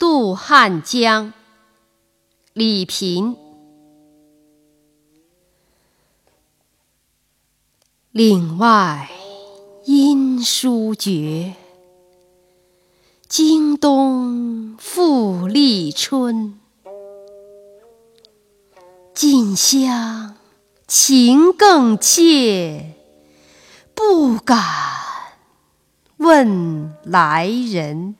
渡汉江。李平岭外音书绝经冬复历春。近乡情更怯不敢问来人。